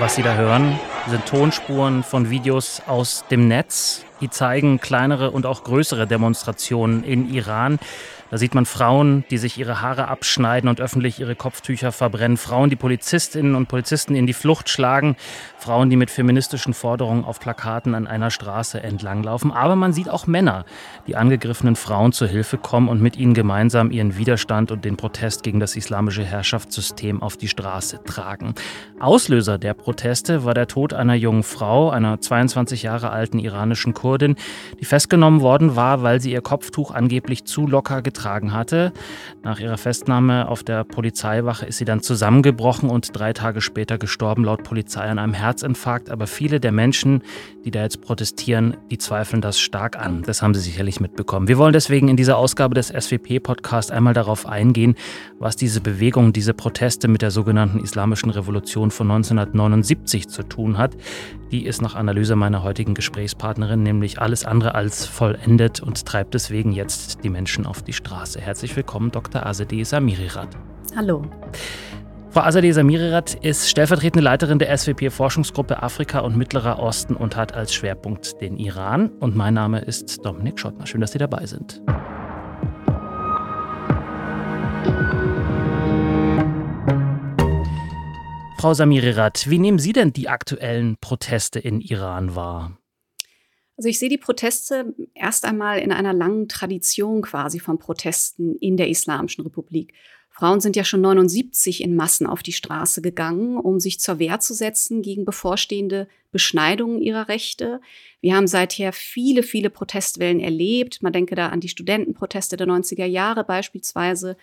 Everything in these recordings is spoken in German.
Was Sie da hören, sind Tonspuren von Videos aus dem Netz. Die zeigen kleinere und auch größere Demonstrationen in Iran. Da sieht man Frauen, die sich ihre Haare abschneiden und öffentlich ihre Kopftücher verbrennen. Frauen, die Polizistinnen und Polizisten in die Flucht schlagen. Frauen, die mit feministischen Forderungen auf Plakaten an einer Straße entlanglaufen. Aber man sieht auch Männer, die angegriffenen Frauen zur Hilfe kommen und mit ihnen gemeinsam ihren Widerstand und den Protest gegen das islamische Herrschaftssystem auf die Straße tragen. Auslöser der Proteste war der Tod einer jungen Frau, einer 22 Jahre alten iranischen Kurdin, die festgenommen worden war, weil sie ihr Kopftuch angeblich zu locker getragen getragen hatte. Nach ihrer Festnahme auf der Polizeiwache ist sie dann zusammengebrochen und drei Tage später gestorben, laut Polizei an einem Herzinfarkt. Aber viele der Menschen, die da jetzt protestieren, die zweifeln das stark an. Das haben sie sicherlich mitbekommen. Wir wollen deswegen in dieser Ausgabe des SWP-Podcasts einmal darauf eingehen, was diese Bewegung, diese Proteste mit der sogenannten Islamischen Revolution von 1979 zu tun hat. Die ist nach Analyse meiner heutigen Gesprächspartnerin nämlich alles andere als vollendet und treibt deswegen jetzt die Menschen auf die Straße. Herzlich willkommen, Dr. Azadeh Samirirat. Hallo. Frau Azadeh Samirirat ist stellvertretende Leiterin der SWP-Forschungsgruppe Afrika und Mittlerer Osten und hat als Schwerpunkt den Iran. Und mein Name ist Dominik Schottner. Schön, dass Sie dabei sind. Frau Samirirat, wie nehmen Sie denn die aktuellen Proteste in Iran wahr? Also ich sehe die Proteste erst einmal in einer langen Tradition quasi von Protesten in der Islamischen Republik. Frauen sind ja schon 79 in Massen auf die Straße gegangen, um sich zur Wehr zu setzen gegen bevorstehende Beschneidungen ihrer Rechte. Wir haben seither viele, viele Protestwellen erlebt. Man denke da an die Studentenproteste der 90er Jahre beispielsweise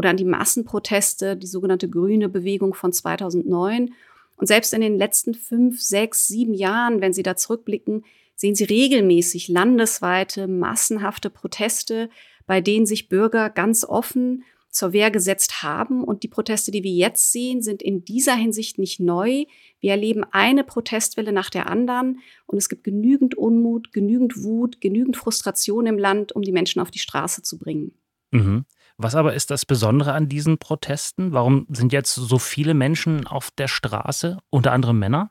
oder an die Massenproteste, die sogenannte Grüne Bewegung von 2009. Und selbst in den letzten fünf, sechs, sieben Jahren, wenn Sie da zurückblicken, sehen Sie regelmäßig landesweite, massenhafte Proteste, bei denen sich Bürger ganz offen zur Wehr gesetzt haben. Und die Proteste, die wir jetzt sehen, sind in dieser Hinsicht nicht neu. Wir erleben eine Protestwelle nach der anderen und es gibt genügend Unmut, genügend Wut, genügend Frustration im Land, um die Menschen auf die Straße zu bringen. Mhm. Was aber ist das Besondere an diesen Protesten? Warum sind jetzt so viele Menschen auf der Straße, unter anderem Männer?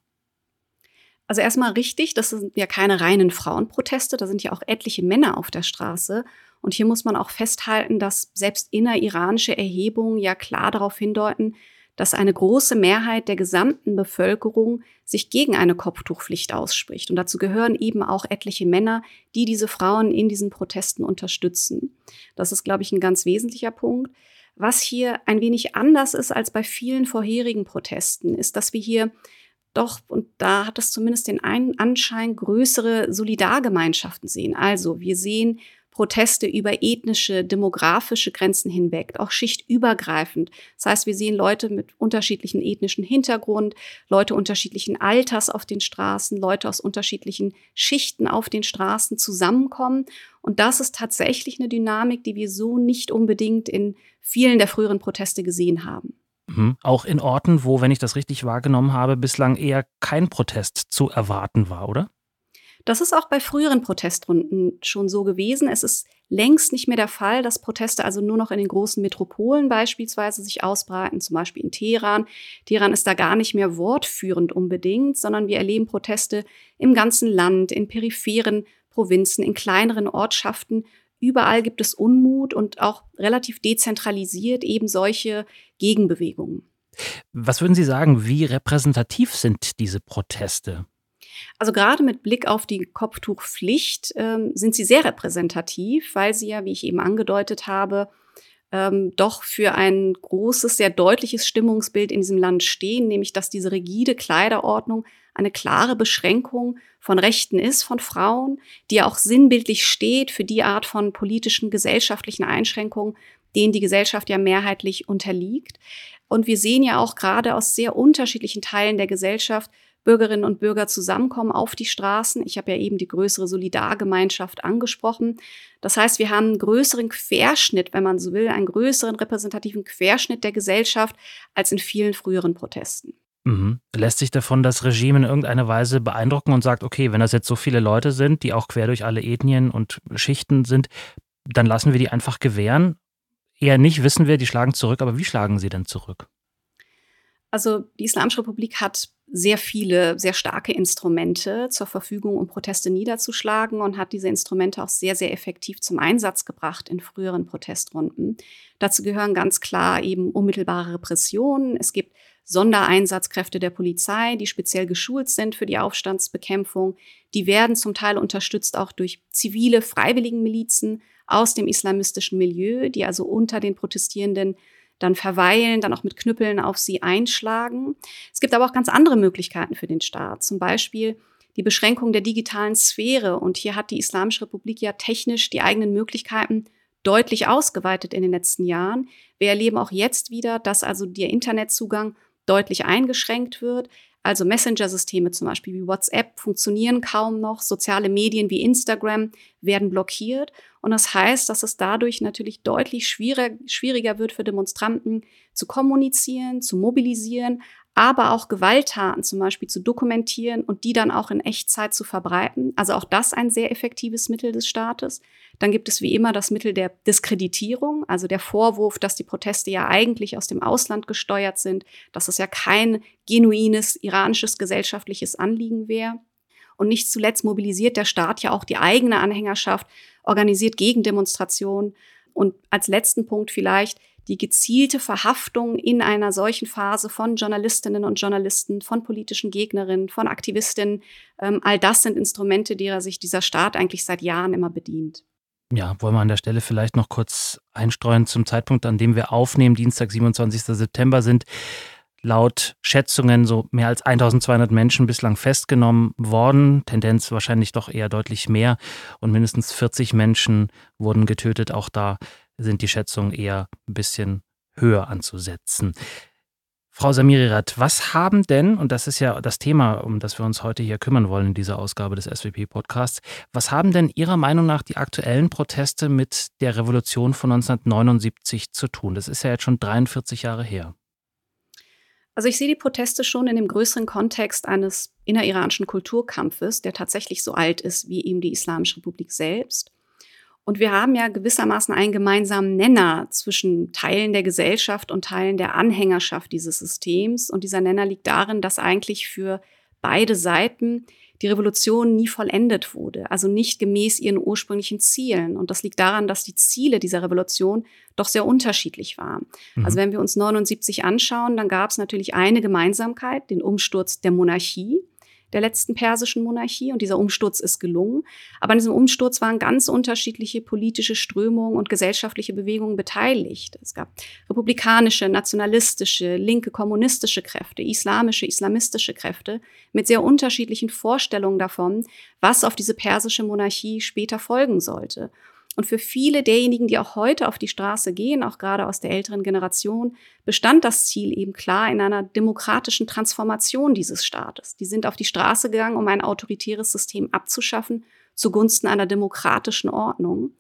Also erstmal richtig, das sind ja keine reinen Frauenproteste, da sind ja auch etliche Männer auf der Straße. Und hier muss man auch festhalten, dass selbst inneriranische Erhebungen ja klar darauf hindeuten, dass eine große Mehrheit der gesamten Bevölkerung sich gegen eine Kopftuchpflicht ausspricht. Und dazu gehören eben auch etliche Männer, die diese Frauen in diesen Protesten unterstützen. Das ist, glaube ich, ein ganz wesentlicher Punkt. Was hier ein wenig anders ist als bei vielen vorherigen Protesten, ist, dass wir hier doch, und da hat es zumindest den einen Anschein, größere Solidargemeinschaften sehen. Also wir sehen Proteste über ethnische, demografische Grenzen hinweg, auch schichtübergreifend. Das heißt, wir sehen Leute mit unterschiedlichen ethnischen Hintergrund, Leute unterschiedlichen Alters auf den Straßen, Leute aus unterschiedlichen Schichten auf den Straßen zusammenkommen. Und das ist tatsächlich eine Dynamik, die wir so nicht unbedingt in vielen der früheren Proteste gesehen haben. Mhm. Auch in Orten, wo, wenn ich das richtig wahrgenommen habe, bislang eher kein Protest zu erwarten war, oder? Das ist auch bei früheren Protestrunden schon so gewesen. Es ist längst nicht mehr der Fall, dass Proteste also nur noch in den großen Metropolen beispielsweise sich ausbreiten, zum Beispiel in Teheran. Teheran ist da gar nicht mehr wortführend unbedingt, sondern wir erleben Proteste im ganzen Land, in peripheren Provinzen, in kleineren Ortschaften. Überall gibt es Unmut und auch relativ dezentralisiert eben solche Gegenbewegungen. Was würden Sie sagen, wie repräsentativ sind diese Proteste? Also gerade mit Blick auf die Kopftuchpflicht ähm, sind sie sehr repräsentativ, weil sie ja, wie ich eben angedeutet habe, ähm, doch für ein großes, sehr deutliches Stimmungsbild in diesem Land stehen, nämlich dass diese rigide Kleiderordnung eine klare Beschränkung von Rechten ist von Frauen, die auch sinnbildlich steht für die Art von politischen, gesellschaftlichen Einschränkungen, denen die Gesellschaft ja mehrheitlich unterliegt. Und wir sehen ja auch gerade aus sehr unterschiedlichen Teilen der Gesellschaft, Bürgerinnen und Bürger zusammenkommen auf die Straßen. Ich habe ja eben die größere Solidargemeinschaft angesprochen. Das heißt, wir haben einen größeren Querschnitt, wenn man so will, einen größeren repräsentativen Querschnitt der Gesellschaft als in vielen früheren Protesten. Mhm. Lässt sich davon das Regime in irgendeiner Weise beeindrucken und sagt, okay, wenn das jetzt so viele Leute sind, die auch quer durch alle Ethnien und Schichten sind, dann lassen wir die einfach gewähren? Eher nicht, wissen wir, die schlagen zurück, aber wie schlagen sie denn zurück? Also die Islamische Republik hat sehr viele, sehr starke Instrumente zur Verfügung, um Proteste niederzuschlagen und hat diese Instrumente auch sehr, sehr effektiv zum Einsatz gebracht in früheren Protstrunden. Dazu gehören ganz klar eben unmittelbare Repressionen. Es gibt Sondereinsatzkräfte der Polizei, die speziell geschult sind für die Aufstandsbekämpfung. Die werden zum Teil unterstützt auch durch zivile Freiwilligenmilizen aus dem islamistischen Milieu, die also unter den Protestierenden dann verweilen, dann auch mit Knüppeln auf sie einschlagen. Es gibt aber auch ganz andere Möglichkeiten für den Staat. Zum Beispiel die Beschränkung der digitalen Sphäre. Und hier hat die Islamische Republik ja technisch die eigenen Möglichkeiten deutlich ausgeweitet in den letzten Jahren. Wir erleben auch jetzt wieder, dass also der Internetzugang deutlich eingeschränkt wird. Also Messenger-Systeme zum Beispiel wie WhatsApp funktionieren kaum noch. Soziale Medien wie Instagram werden blockiert. Und das heißt, dass es dadurch natürlich deutlich schwieriger, schwieriger wird für Demonstranten zu kommunizieren, zu mobilisieren, aber auch Gewalttaten zum Beispiel zu dokumentieren und die dann auch in Echtzeit zu verbreiten. Also auch das ein sehr effektives Mittel des Staates. Dann gibt es wie immer das Mittel der Diskreditierung, also der Vorwurf, dass die Proteste ja eigentlich aus dem Ausland gesteuert sind, dass es ja kein genuines iranisches gesellschaftliches Anliegen wäre. Und nicht zuletzt mobilisiert der Staat ja auch die eigene Anhängerschaft, organisiert Gegendemonstrationen. Und als letzten Punkt vielleicht die gezielte Verhaftung in einer solchen Phase von Journalistinnen und Journalisten, von politischen Gegnerinnen, von Aktivistinnen. Ähm, all das sind Instrumente, derer sich dieser Staat eigentlich seit Jahren immer bedient. Ja, wollen wir an der Stelle vielleicht noch kurz einstreuen zum Zeitpunkt, an dem wir aufnehmen, Dienstag, 27. September sind laut Schätzungen so mehr als 1200 Menschen bislang festgenommen worden, Tendenz wahrscheinlich doch eher deutlich mehr und mindestens 40 Menschen wurden getötet. Auch da sind die Schätzungen eher ein bisschen höher anzusetzen. Frau Samirirat, was haben denn, und das ist ja das Thema, um das wir uns heute hier kümmern wollen in dieser Ausgabe des SWP-Podcasts, was haben denn Ihrer Meinung nach die aktuellen Proteste mit der Revolution von 1979 zu tun? Das ist ja jetzt schon 43 Jahre her. Also ich sehe die Proteste schon in dem größeren Kontext eines inneriranischen Kulturkampfes, der tatsächlich so alt ist wie eben die Islamische Republik selbst. Und wir haben ja gewissermaßen einen gemeinsamen Nenner zwischen Teilen der Gesellschaft und Teilen der Anhängerschaft dieses Systems. Und dieser Nenner liegt darin, dass eigentlich für beide Seiten die Revolution nie vollendet wurde, also nicht gemäß ihren ursprünglichen Zielen. Und das liegt daran, dass die Ziele dieser Revolution doch sehr unterschiedlich waren. Mhm. Also wenn wir uns 79 anschauen, dann gab es natürlich eine Gemeinsamkeit, den Umsturz der Monarchie der letzten persischen Monarchie und dieser Umsturz ist gelungen. Aber an diesem Umsturz waren ganz unterschiedliche politische Strömungen und gesellschaftliche Bewegungen beteiligt. Es gab republikanische, nationalistische, linke, kommunistische Kräfte, islamische, islamistische Kräfte mit sehr unterschiedlichen Vorstellungen davon, was auf diese persische Monarchie später folgen sollte. Und für viele derjenigen, die auch heute auf die Straße gehen, auch gerade aus der älteren Generation, bestand das Ziel eben klar in einer demokratischen Transformation dieses Staates. Die sind auf die Straße gegangen, um ein autoritäres System abzuschaffen zugunsten einer demokratischen Ordnung.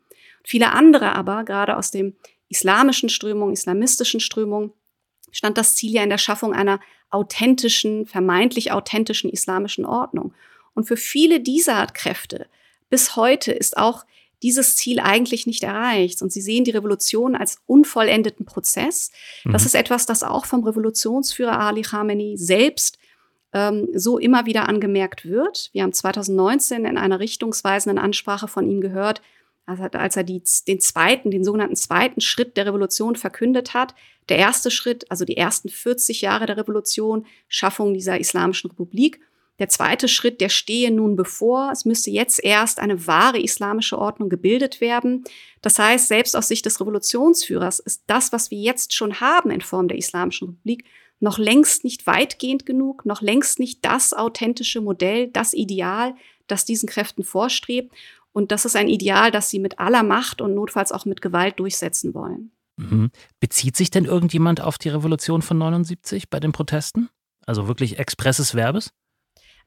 Viele andere aber, gerade aus dem islamischen Strömung, islamistischen Strömung, stand das Ziel ja in der Schaffung einer authentischen, vermeintlich authentischen islamischen Ordnung. Und für viele dieser Kräfte bis heute ist auch dieses Ziel eigentlich nicht erreicht. Und sie sehen die Revolution als unvollendeten Prozess. Mhm. Das ist etwas, das auch vom Revolutionsführer Ali Khamenei selbst ähm, so immer wieder angemerkt wird. Wir haben 2019 in einer richtungsweisenden Ansprache von ihm gehört, als er die, den zweiten, den sogenannten zweiten Schritt der Revolution verkündet hat. Der erste Schritt, also die ersten 40 Jahre der Revolution, Schaffung dieser Islamischen Republik. Der zweite Schritt, der stehe nun bevor. Es müsste jetzt erst eine wahre islamische Ordnung gebildet werden. Das heißt, selbst aus Sicht des Revolutionsführers ist das, was wir jetzt schon haben in Form der Islamischen Republik, noch längst nicht weitgehend genug, noch längst nicht das authentische Modell, das Ideal, das diesen Kräften vorstrebt. Und das ist ein Ideal, das sie mit aller Macht und notfalls auch mit Gewalt durchsetzen wollen. Mhm. Bezieht sich denn irgendjemand auf die Revolution von 79 bei den Protesten? Also wirklich expresses Verbes?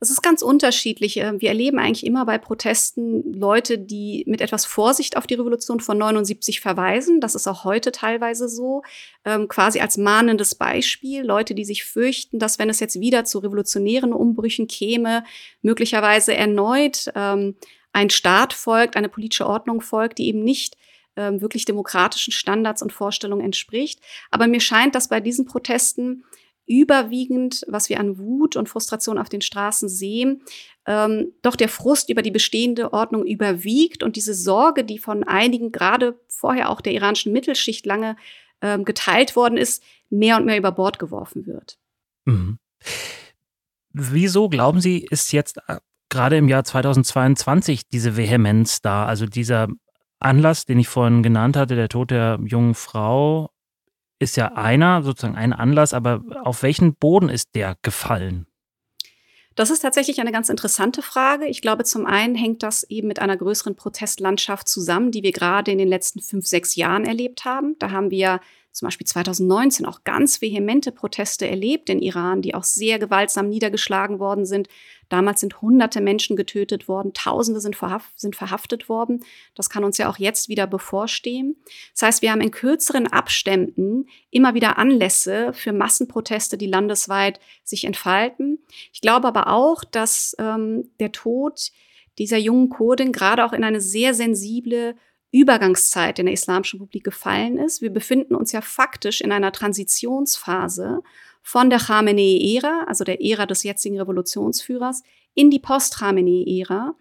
Es ist ganz unterschiedlich. Ähm, wir erleben eigentlich immer bei Protesten Leute, die mit etwas Vorsicht auf die Revolution von 79 verweisen. Das ist auch heute teilweise so, ähm, quasi als mahnendes Beispiel. Leute, die sich fürchten, dass wenn es jetzt wieder zu revolutionären Umbrüchen käme, möglicherweise erneut ähm, ein Staat folgt, eine politische Ordnung folgt, die eben nicht ähm, wirklich demokratischen Standards und Vorstellungen entspricht. Aber mir scheint, dass bei diesen Protesten überwiegend, was wir an Wut und Frustration auf den Straßen sehen, ähm, doch der Frust über die bestehende Ordnung überwiegt und diese Sorge, die von einigen, gerade vorher auch der iranischen Mittelschicht lange ähm, geteilt worden ist, mehr und mehr über Bord geworfen wird. Mhm. Wieso glauben Sie, ist jetzt äh, gerade im Jahr 2022 diese Vehemenz da? Also dieser Anlass, den ich vorhin genannt hatte, der Tod der jungen Frau, ist ja einer, sozusagen ein Anlass, aber auf welchen Boden ist der gefallen? Das ist tatsächlich eine ganz interessante Frage. Ich glaube, zum einen hängt das eben mit einer größeren Protestlandschaft zusammen, die wir gerade in den letzten fünf, sechs Jahren erlebt haben. Da haben wir zum Beispiel 2019 auch ganz vehemente Proteste erlebt in Iran, die auch sehr gewaltsam niedergeschlagen worden sind. Damals sind hunderte Menschen getötet worden, Tausende sind, verhaft, sind verhaftet worden. Das kann uns ja auch jetzt wieder bevorstehen. Das heißt, wir haben in kürzeren Abständen immer wieder Anlässe für Massenproteste, die landesweit sich entfalten. Ich glaube aber auch, dass ähm, der Tod dieser jungen Kurdin gerade auch in eine sehr sensible Übergangszeit in der Islamischen Republik gefallen ist. Wir befinden uns ja faktisch in einer Transitionsphase von der Khamenei-Ära, also der Ära des jetzigen Revolutionsführers, in die Post-Khamenei-Ära.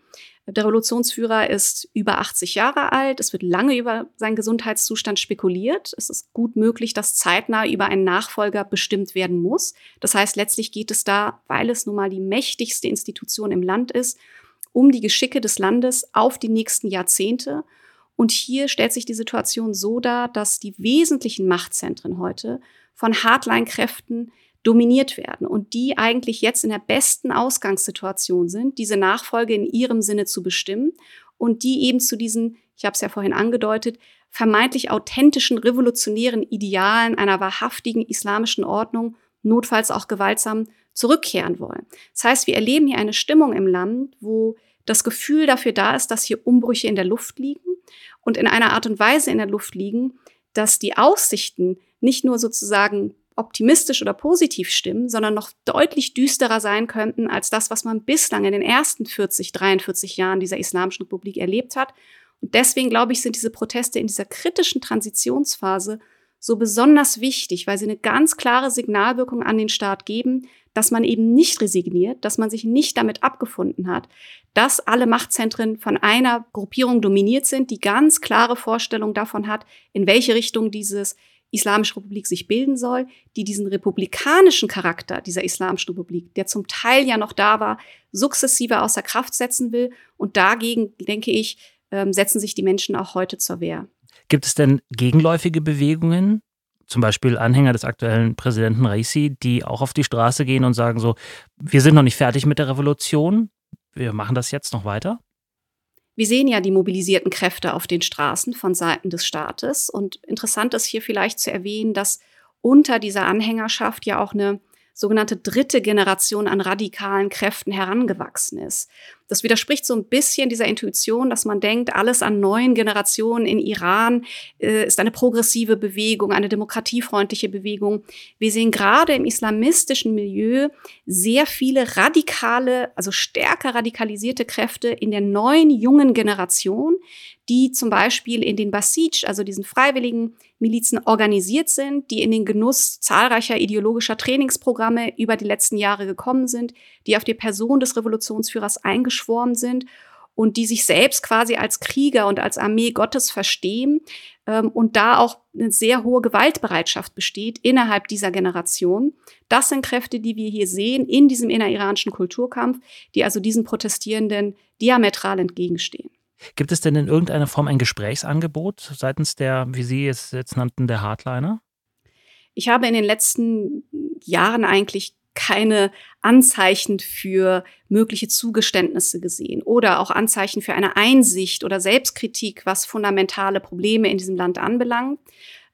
Der Revolutionsführer ist über 80 Jahre alt. Es wird lange über seinen Gesundheitszustand spekuliert. Es ist gut möglich, dass zeitnah über einen Nachfolger bestimmt werden muss. Das heißt, letztlich geht es da, weil es nun mal die mächtigste Institution im Land ist, um die Geschicke des Landes auf die nächsten Jahrzehnte. Und hier stellt sich die Situation so dar, dass die wesentlichen Machtzentren heute von Hardline-Kräften dominiert werden und die eigentlich jetzt in der besten Ausgangssituation sind, diese Nachfolge in ihrem Sinne zu bestimmen und die eben zu diesen, ich habe es ja vorhin angedeutet, vermeintlich authentischen revolutionären Idealen einer wahrhaftigen islamischen Ordnung notfalls auch gewaltsam zurückkehren wollen. Das heißt, wir erleben hier eine Stimmung im Land, wo das Gefühl dafür da ist, dass hier Umbrüche in der Luft liegen und in einer Art und Weise in der Luft liegen, dass die Aussichten nicht nur sozusagen optimistisch oder positiv stimmen, sondern noch deutlich düsterer sein könnten als das, was man bislang in den ersten 40, 43 Jahren dieser Islamischen Republik erlebt hat. Und deswegen, glaube ich, sind diese Proteste in dieser kritischen Transitionsphase so besonders wichtig, weil sie eine ganz klare Signalwirkung an den Staat geben, dass man eben nicht resigniert, dass man sich nicht damit abgefunden hat, dass alle Machtzentren von einer Gruppierung dominiert sind, die ganz klare Vorstellung davon hat, in welche Richtung dieses Islamische Republik sich bilden soll, die diesen republikanischen Charakter dieser Islamischen Republik, der zum Teil ja noch da war, sukzessive außer Kraft setzen will. Und dagegen, denke ich, ähm, setzen sich die Menschen auch heute zur Wehr. Gibt es denn gegenläufige Bewegungen, zum Beispiel Anhänger des aktuellen Präsidenten Raisi, die auch auf die Straße gehen und sagen so, wir sind noch nicht fertig mit der Revolution, wir machen das jetzt noch weiter? Wir sehen ja die mobilisierten Kräfte auf den Straßen von Seiten des Staates. Und interessant ist hier vielleicht zu erwähnen, dass unter dieser Anhängerschaft ja auch eine sogenannte dritte Generation an radikalen Kräften herangewachsen ist. Das widerspricht so ein bisschen dieser Intuition, dass man denkt, alles an neuen Generationen in Iran äh, ist eine progressive Bewegung, eine demokratiefreundliche Bewegung. Wir sehen gerade im islamistischen Milieu sehr viele radikale, also stärker radikalisierte Kräfte in der neuen jungen Generation, die zum Beispiel in den Basij, also diesen freiwilligen Milizen, organisiert sind, die in den Genuss zahlreicher ideologischer Trainingsprogramme über die letzten Jahre gekommen sind, die auf die Person des Revolutionsführers eingeschworen sind und die sich selbst quasi als Krieger und als Armee Gottes verstehen ähm, und da auch eine sehr hohe Gewaltbereitschaft besteht innerhalb dieser Generation. Das sind Kräfte, die wir hier sehen in diesem inneriranischen Kulturkampf, die also diesen Protestierenden diametral entgegenstehen. Gibt es denn in irgendeiner Form ein Gesprächsangebot seitens der, wie Sie es jetzt nannten, der Hardliner? Ich habe in den letzten Jahren eigentlich keine Anzeichen für mögliche Zugeständnisse gesehen oder auch Anzeichen für eine Einsicht oder Selbstkritik, was fundamentale Probleme in diesem Land anbelangt.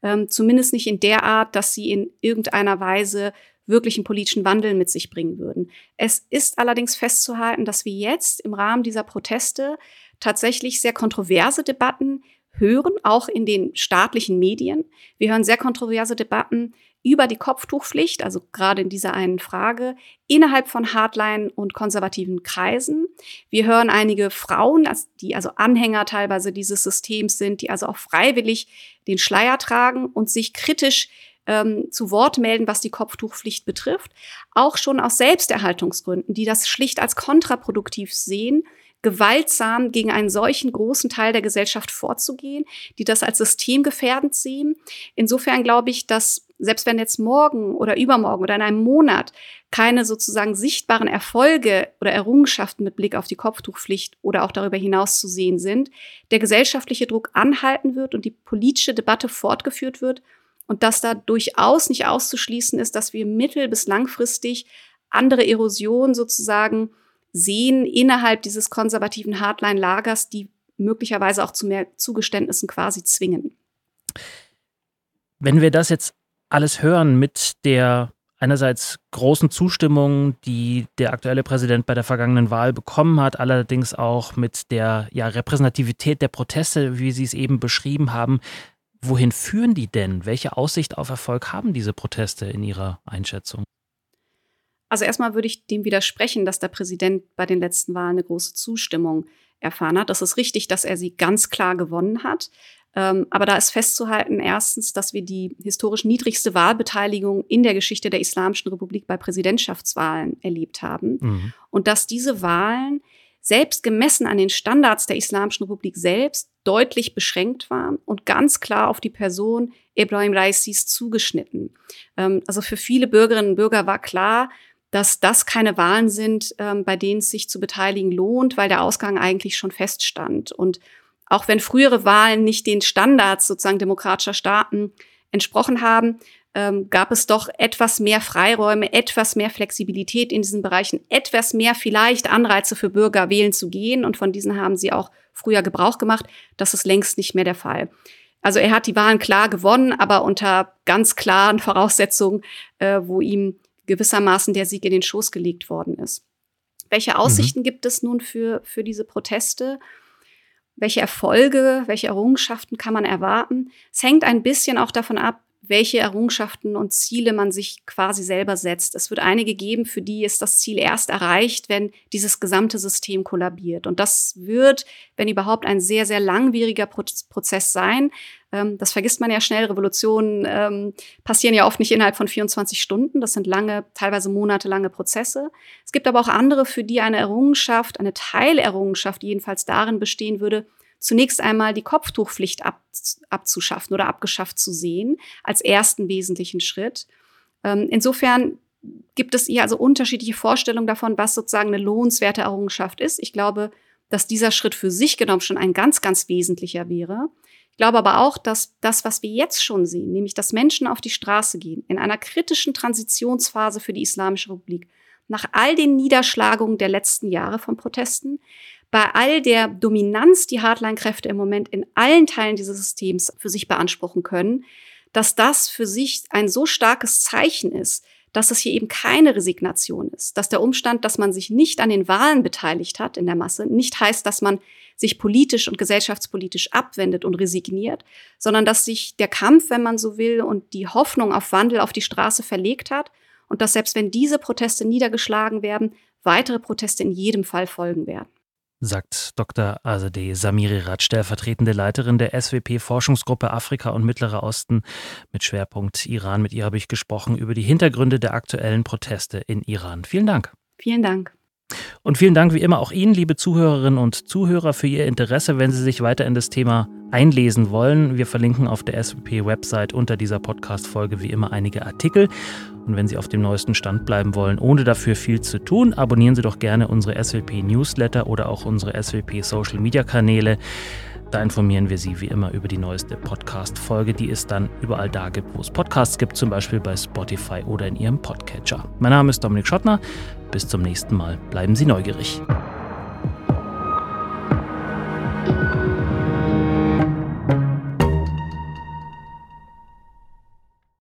Ähm, zumindest nicht in der Art, dass sie in irgendeiner Weise wirklichen politischen Wandel mit sich bringen würden. Es ist allerdings festzuhalten, dass wir jetzt im Rahmen dieser Proteste tatsächlich sehr kontroverse Debatten hören, auch in den staatlichen Medien. Wir hören sehr kontroverse Debatten über die Kopftuchpflicht, also gerade in dieser einen Frage, innerhalb von Hardline und konservativen Kreisen. Wir hören einige Frauen, die also Anhänger teilweise dieses Systems sind, die also auch freiwillig den Schleier tragen und sich kritisch ähm, zu Wort melden, was die Kopftuchpflicht betrifft, auch schon aus Selbsterhaltungsgründen, die das schlicht als kontraproduktiv sehen, gewaltsam gegen einen solchen großen Teil der Gesellschaft vorzugehen, die das als systemgefährdend sehen. Insofern glaube ich, dass selbst wenn jetzt morgen oder übermorgen oder in einem Monat keine sozusagen sichtbaren Erfolge oder Errungenschaften mit Blick auf die Kopftuchpflicht oder auch darüber hinaus zu sehen sind, der gesellschaftliche Druck anhalten wird und die politische Debatte fortgeführt wird und dass da durchaus nicht auszuschließen ist, dass wir mittel- bis langfristig andere Erosionen sozusagen sehen innerhalb dieses konservativen Hardline-Lagers, die möglicherweise auch zu mehr Zugeständnissen quasi zwingen. Wenn wir das jetzt alles hören mit der einerseits großen Zustimmung, die der aktuelle Präsident bei der vergangenen Wahl bekommen hat, allerdings auch mit der ja, Repräsentativität der Proteste, wie Sie es eben beschrieben haben. Wohin führen die denn? Welche Aussicht auf Erfolg haben diese Proteste in Ihrer Einschätzung? Also erstmal würde ich dem widersprechen, dass der Präsident bei den letzten Wahlen eine große Zustimmung erfahren hat. Das ist richtig, dass er sie ganz klar gewonnen hat. Ähm, aber da ist festzuhalten, erstens, dass wir die historisch niedrigste Wahlbeteiligung in der Geschichte der Islamischen Republik bei Präsidentschaftswahlen erlebt haben. Mhm. Und dass diese Wahlen selbst gemessen an den Standards der Islamischen Republik selbst deutlich beschränkt waren und ganz klar auf die Person Ibrahim Raisis zugeschnitten. Ähm, also für viele Bürgerinnen und Bürger war klar, dass das keine Wahlen sind, ähm, bei denen es sich zu beteiligen lohnt, weil der Ausgang eigentlich schon feststand. Und auch wenn frühere Wahlen nicht den Standards sozusagen demokratischer Staaten entsprochen haben, ähm, gab es doch etwas mehr Freiräume, etwas mehr Flexibilität in diesen Bereichen, etwas mehr vielleicht Anreize für Bürger wählen zu gehen. Und von diesen haben sie auch früher Gebrauch gemacht. Das ist längst nicht mehr der Fall. Also er hat die Wahlen klar gewonnen, aber unter ganz klaren Voraussetzungen, äh, wo ihm gewissermaßen der Sieg in den Schoß gelegt worden ist. Welche mhm. Aussichten mhm. gibt es nun für, für diese Proteste? Welche Erfolge, welche Errungenschaften kann man erwarten? Es hängt ein bisschen auch davon ab, welche Errungenschaften und Ziele man sich quasi selber setzt. Es wird einige geben, für die ist das Ziel erst erreicht, wenn dieses gesamte System kollabiert. Und das wird, wenn überhaupt, ein sehr, sehr langwieriger Prozess sein. Ähm, das vergisst man ja schnell. Revolutionen ähm, passieren ja oft nicht innerhalb von 24 Stunden. Das sind lange, teilweise monatelange Prozesse. Es gibt aber auch andere, für die eine Errungenschaft, eine Teilerrungenschaft jedenfalls darin bestehen würde, zunächst einmal die Kopftuchpflicht ab, abzuschaffen oder abgeschafft zu sehen, als ersten wesentlichen Schritt. Ähm, insofern gibt es hier also unterschiedliche Vorstellungen davon, was sozusagen eine lohnenswerte Errungenschaft ist. Ich glaube, dass dieser Schritt für sich genommen schon ein ganz, ganz wesentlicher wäre. Ich glaube aber auch, dass das, was wir jetzt schon sehen, nämlich dass Menschen auf die Straße gehen, in einer kritischen Transitionsphase für die Islamische Republik, nach all den Niederschlagungen der letzten Jahre von Protesten, bei all der Dominanz, die Hardline-Kräfte im Moment in allen Teilen dieses Systems für sich beanspruchen können, dass das für sich ein so starkes Zeichen ist, dass es hier eben keine Resignation ist, dass der Umstand, dass man sich nicht an den Wahlen beteiligt hat in der Masse, nicht heißt, dass man sich politisch und gesellschaftspolitisch abwendet und resigniert, sondern dass sich der Kampf, wenn man so will, und die Hoffnung auf Wandel auf die Straße verlegt hat und dass selbst wenn diese Proteste niedergeschlagen werden, weitere Proteste in jedem Fall folgen werden sagt Dr. Azadeh Samirirat, stellvertretende Leiterin der SWP-Forschungsgruppe Afrika und Mittlerer Osten mit Schwerpunkt Iran. Mit ihr habe ich gesprochen über die Hintergründe der aktuellen Proteste in Iran. Vielen Dank. Vielen Dank. Und vielen Dank wie immer auch Ihnen, liebe Zuhörerinnen und Zuhörer, für Ihr Interesse. Wenn Sie sich weiter in das Thema einlesen wollen, wir verlinken auf der SWP-Website unter dieser Podcast-Folge wie immer einige Artikel. Und wenn Sie auf dem neuesten Stand bleiben wollen, ohne dafür viel zu tun, abonnieren Sie doch gerne unsere SWP-Newsletter oder auch unsere SWP-Social-Media-Kanäle. Da informieren wir Sie wie immer über die neueste Podcast-Folge, die es dann überall da gibt, wo es Podcasts gibt, zum Beispiel bei Spotify oder in Ihrem Podcatcher. Mein Name ist Dominik Schottner. Bis zum nächsten Mal. Bleiben Sie neugierig.